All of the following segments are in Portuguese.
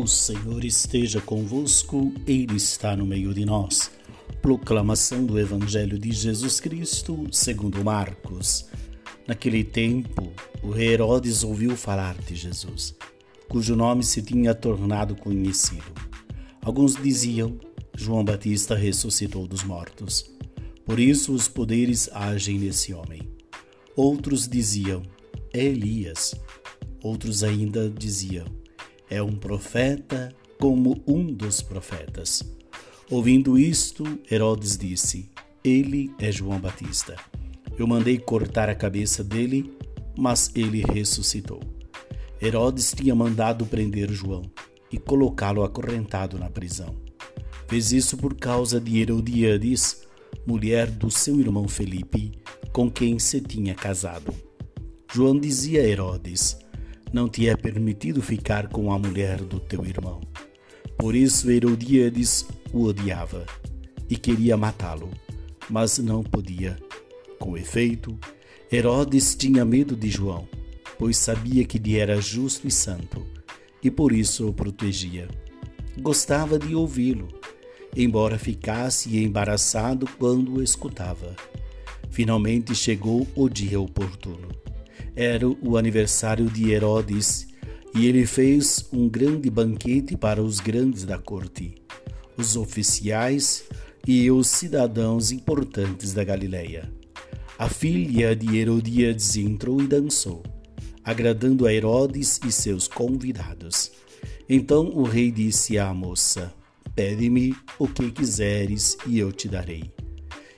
O Senhor esteja convosco, Ele está no meio de nós. Proclamação do Evangelho de Jesus Cristo, segundo Marcos. Naquele tempo, o rei Herodes ouviu falar de Jesus, cujo nome se tinha tornado conhecido. Alguns diziam: João Batista ressuscitou dos mortos. Por isso os poderes agem nesse homem. Outros diziam: É Elias. Outros ainda diziam: é um profeta como um dos profetas. Ouvindo isto, Herodes disse: Ele é João Batista. Eu mandei cortar a cabeça dele, mas ele ressuscitou. Herodes tinha mandado prender João e colocá-lo acorrentado na prisão. Fez isso por causa de Herodiades, mulher do seu irmão Felipe, com quem se tinha casado. João dizia a Herodes: não te é permitido ficar com a mulher do teu irmão. Por isso Herodíades o odiava e queria matá-lo, mas não podia. Com efeito, Herodes tinha medo de João, pois sabia que ele era justo e santo, e por isso o protegia. Gostava de ouvi-lo, embora ficasse embaraçado quando o escutava. Finalmente chegou o dia oportuno. Era o aniversário de Herodes e ele fez um grande banquete para os grandes da corte, os oficiais e os cidadãos importantes da Galileia. A filha de Herodíades entrou e dançou, agradando a Herodes e seus convidados. Então o rei disse à moça: Pede-me o que quiseres e eu te darei.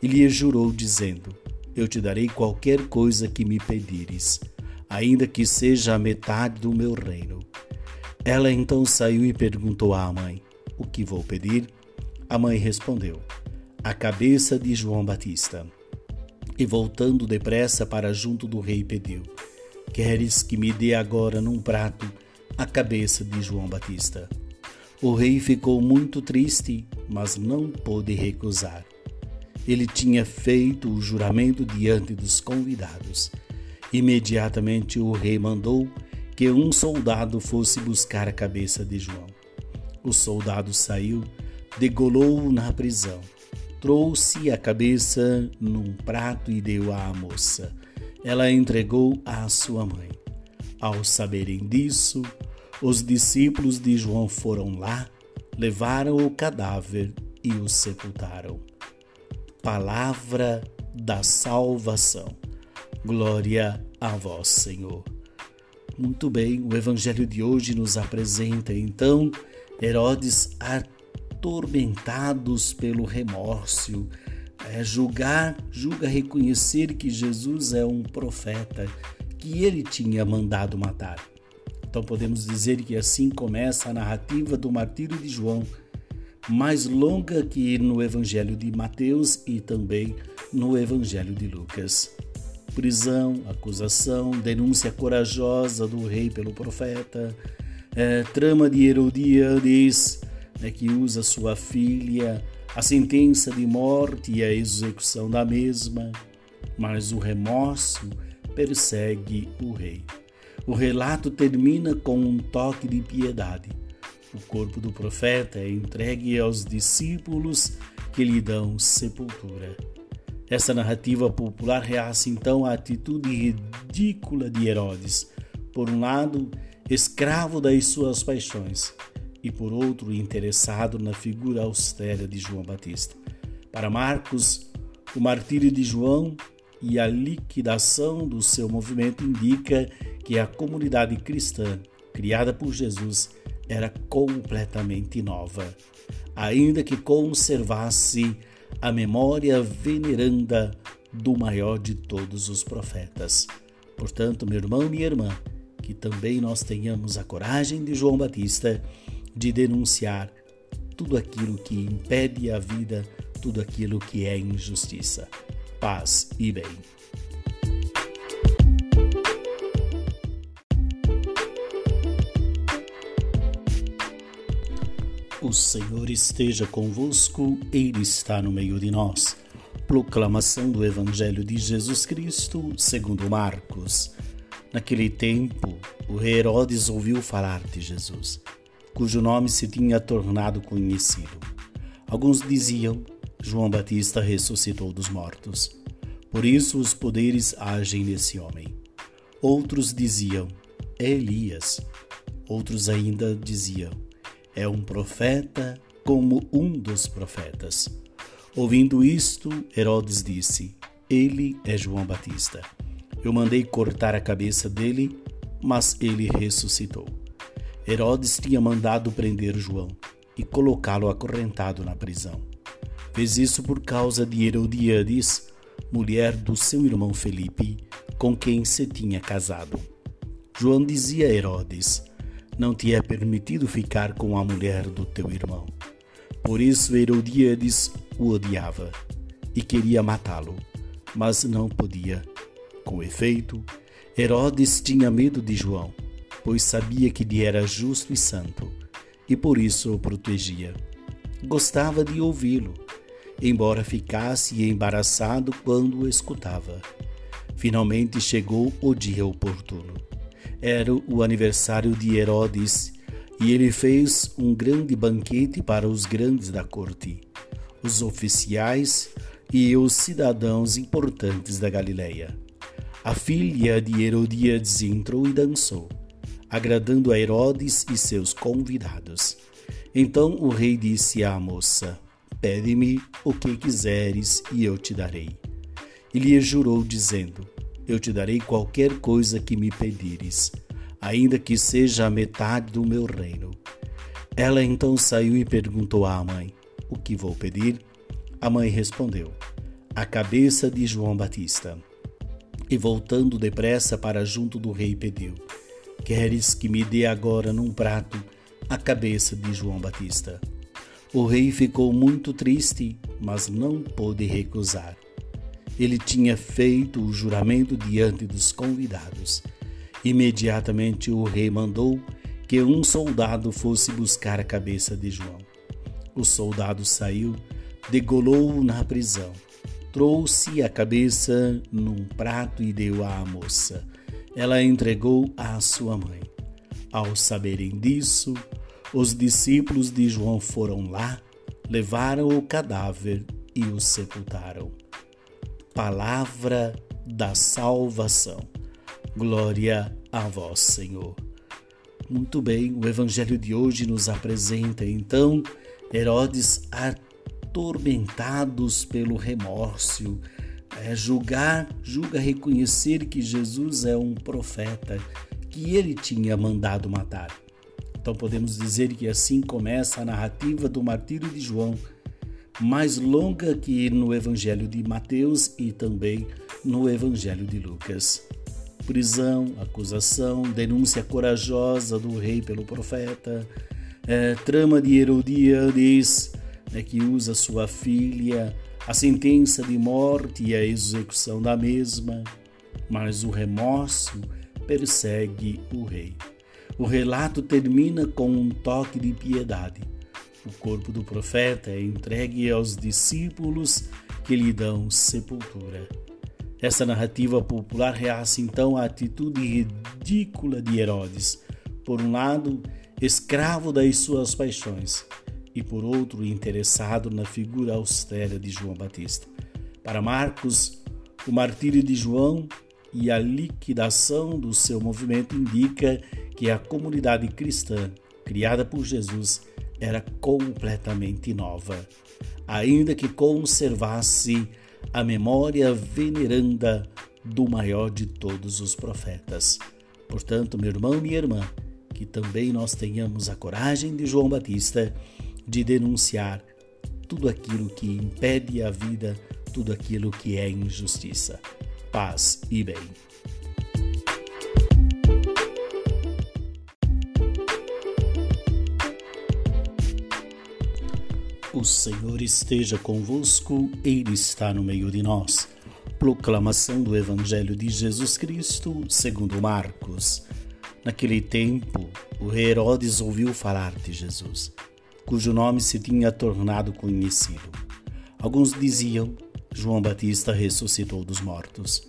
E lhe jurou, dizendo: eu te darei qualquer coisa que me pedires, ainda que seja a metade do meu reino. Ela então saiu e perguntou à mãe: O que vou pedir? A mãe respondeu: A cabeça de João Batista. E voltando depressa para junto do rei, pediu: Queres que me dê agora num prato a cabeça de João Batista? O rei ficou muito triste, mas não pôde recusar. Ele tinha feito o juramento diante dos convidados. Imediatamente o rei mandou que um soldado fosse buscar a cabeça de João. O soldado saiu, degolou-o na prisão, trouxe a cabeça num prato e deu à moça. Ela entregou à sua mãe. Ao saberem disso, os discípulos de João foram lá, levaram o cadáver e o sepultaram palavra da salvação. Glória a vós, Senhor. Muito bem, o evangelho de hoje nos apresenta então Herodes atormentados pelo remorso, é, julgar, julga reconhecer que Jesus é um profeta que ele tinha mandado matar. Então podemos dizer que assim começa a narrativa do martírio de João mais longa que no Evangelho de Mateus e também no Evangelho de Lucas. Prisão, acusação, denúncia corajosa do rei pelo profeta, é, trama de Herodias, é, que usa sua filha, a sentença de morte e a execução da mesma, mas o remorso persegue o rei. O relato termina com um toque de piedade o corpo do profeta é entregue aos discípulos que lhe dão sepultura. Essa narrativa popular reaça então a atitude ridícula de Herodes, por um lado, escravo das suas paixões, e por outro, interessado na figura austera de João Batista. Para Marcos, o martírio de João e a liquidação do seu movimento indica que a comunidade cristã, criada por Jesus, era completamente nova, ainda que conservasse a memória veneranda do maior de todos os profetas. Portanto, meu irmão minha irmã, que também nós tenhamos a coragem de João Batista de denunciar tudo aquilo que impede a vida, tudo aquilo que é injustiça. Paz e bem. O Senhor esteja convosco, Ele está no meio de nós. Proclamação do Evangelho de Jesus Cristo, segundo Marcos. Naquele tempo, o rei Herodes ouviu falar de Jesus, cujo nome se tinha tornado conhecido. Alguns diziam: João Batista ressuscitou dos mortos. Por isso os poderes agem nesse homem. Outros diziam: É Elias. Outros ainda diziam: É um profeta como um dos profetas. Ouvindo isto, Herodes disse: Ele é João Batista. Eu mandei cortar a cabeça dele, mas ele ressuscitou. Herodes tinha mandado prender João e colocá-lo acorrentado na prisão. Fez isso por causa de Herodiades, mulher do seu irmão Felipe, com quem se tinha casado. João dizia a Herodes: Não te é permitido ficar com a mulher do teu irmão. Por isso Herodiades o odiava e queria matá-lo, mas não podia com efeito, Herodes tinha medo de João, pois sabia que ele era justo e santo, e por isso o protegia. Gostava de ouvi-lo, embora ficasse embaraçado quando o escutava. Finalmente chegou o dia oportuno. Era o aniversário de Herodes e ele fez um grande banquete para os grandes da corte, os oficiais e os cidadãos importantes da Galileia. A filha de Herodíades entrou e dançou, agradando a Herodes e seus convidados. Então o rei disse à moça: Pede-me o que quiseres e eu te darei. E lhe jurou, dizendo: Eu te darei qualquer coisa que me pedires, ainda que seja a metade do meu reino. Ela então saiu e perguntou à mãe: O que vou pedir? A mãe respondeu: A cabeça de João Batista. E voltando depressa para junto do rei, pediu: Queres que me dê agora num prato a cabeça de João Batista? O rei ficou muito triste, mas não pôde recusar. Ele tinha feito o juramento diante dos convidados. Imediatamente o rei mandou que um soldado fosse buscar a cabeça de João. O soldado saiu, degolou-o na prisão trouxe a cabeça num prato e deu à moça. Ela entregou à sua mãe. Ao saberem disso, os discípulos de João foram lá, levaram o cadáver e o sepultaram. Palavra da salvação. Glória a vós, Senhor. Muito bem, o evangelho de hoje nos apresenta então Herodes atormentados pelo remorso. É, julgar, julga reconhecer que Jesus é um profeta que ele tinha mandado matar. Então podemos dizer que assim começa a narrativa do martírio de João, mais longa que no Evangelho de Mateus e também no Evangelho de Lucas. Prisão, acusação, denúncia corajosa do rei pelo profeta, é, trama de Herodias, né, que usa sua filha, a sentença de morte e a execução da mesma, mas o remorso persegue o rei. O relato termina com um toque de piedade. O corpo do profeta é entregue aos discípulos que lhe dão sepultura. Essa narrativa popular reaça então a atitude ridícula de Herodes. Por um lado, escravo das suas paixões, e por outro interessado na figura austera de João Batista. Para Marcos, o martírio de João e a liquidação do seu movimento indica que a comunidade cristã criada por Jesus era completamente nova, ainda que conservasse a memória veneranda do maior de todos os profetas. Portanto, meu irmão minha irmã, que também nós tenhamos a coragem de João Batista de denunciar tudo aquilo que impede a vida, tudo aquilo que é injustiça. Paz e bem. O Senhor esteja convosco, Ele está no meio de nós. Proclamação do Evangelho de Jesus Cristo, segundo Marcos. Naquele tempo, o rei Herodes ouviu falar de Jesus cujo nome se tinha tornado conhecido. Alguns diziam: João Batista ressuscitou dos mortos.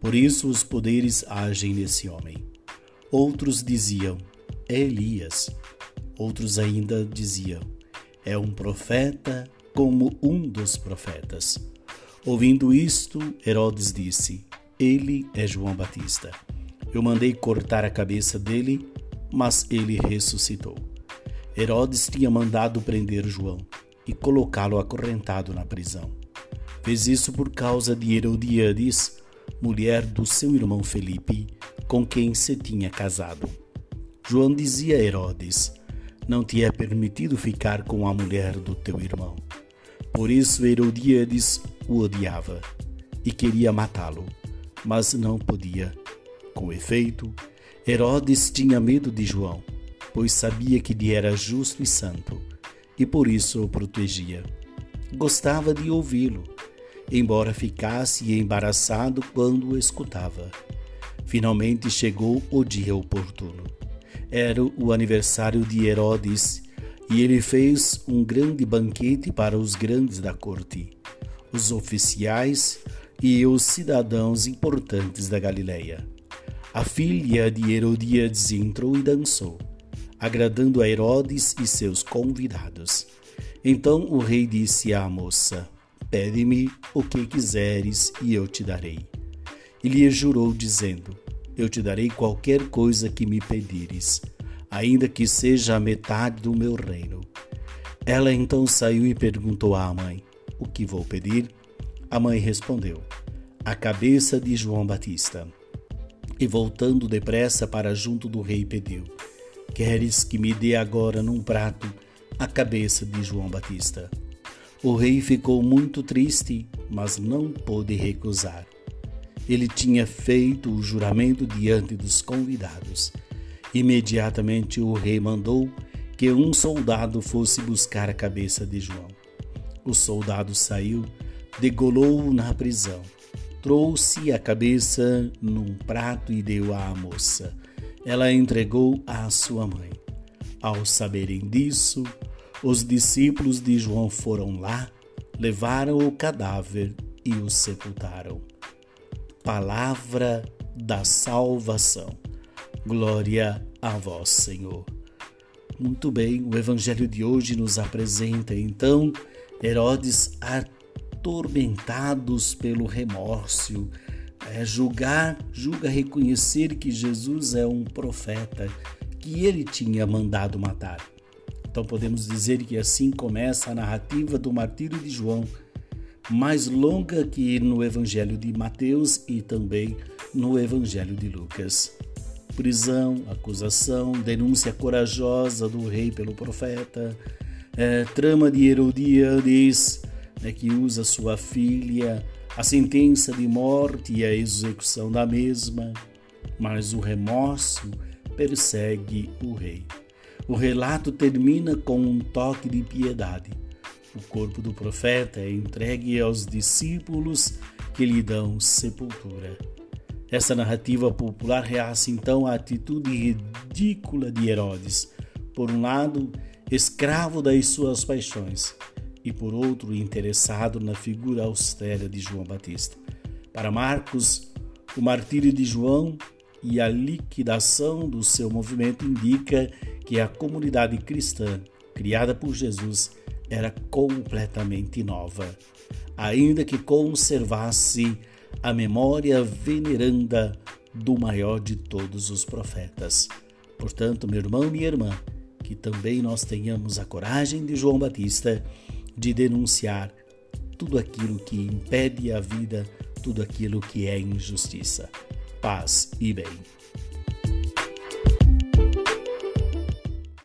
Por isso os poderes agem nesse homem. Outros diziam: É Elias. Outros ainda diziam: é um profeta como um dos profetas. Ouvindo isto, Herodes disse: Ele é João Batista. Eu mandei cortar a cabeça dele, mas ele ressuscitou. Herodes tinha mandado prender João e colocá-lo acorrentado na prisão. Fez isso por causa de Herodiades, mulher do seu irmão Felipe, com quem se tinha casado. João dizia a Herodes: Não te é permitido ficar com a mulher do teu irmão. Por isso Herodiades o odiava e queria matá-lo, mas não podia. Com efeito, Herodes tinha medo de João, pois sabia que ele era justo e santo, e por isso o protegia. Gostava de ouvi-lo, embora ficasse embaraçado quando o escutava. Finalmente chegou o dia oportuno. Era o aniversário de Herodes e ele fez um grande banquete para os grandes da corte, os oficiais e os cidadãos importantes da Galileia. A filha de Herodíades entrou e dançou, agradando a Herodes e seus convidados. Então o rei disse à moça: Pede-me o que quiseres e eu te darei. E lhe jurou, dizendo: Eu te darei qualquer coisa que me pedires ainda que seja a metade do meu reino. Ela então saiu e perguntou à mãe: O que vou pedir? A mãe respondeu: A cabeça de João Batista. E voltando depressa para junto do rei, pediu: Queres que me dê agora num prato a cabeça de João Batista? O rei ficou muito triste, mas não pôde recusar. Ele tinha feito o juramento diante dos convidados Imediatamente o rei mandou que um soldado fosse buscar a cabeça de João. O soldado saiu, degolou-o na prisão, trouxe a cabeça num prato e deu à moça. Ela entregou à sua mãe. Ao saberem disso, os discípulos de João foram lá, levaram o cadáver e o sepultaram. Palavra da salvação. Glória a vós, Senhor. Muito bem, o evangelho de hoje nos apresenta então Herodes atormentados pelo remorso, é, julgar, julga reconhecer que Jesus é um profeta que ele tinha mandado matar. Então podemos dizer que assim começa a narrativa do martírio de João, mais longa que no evangelho de Mateus e também no evangelho de Lucas prisão, acusação, denúncia corajosa do rei pelo profeta, é, trama de Herodias, né, que usa sua filha, a sentença de morte e a execução da mesma, mas o remorso persegue o rei. O relato termina com um toque de piedade. O corpo do profeta é entregue aos discípulos que lhe dão sepultura. Essa narrativa popular reaça então a atitude ridícula de Herodes. Por um lado, escravo das suas paixões, e por outro, interessado na figura austera de João Batista. Para Marcos, o martírio de João e a liquidação do seu movimento indica que a comunidade cristã criada por Jesus era completamente nova, ainda que conservasse a memória veneranda do maior de todos os profetas. Portanto, meu irmão e minha irmã, que também nós tenhamos a coragem de João Batista de denunciar tudo aquilo que impede a vida, tudo aquilo que é injustiça. Paz e bem.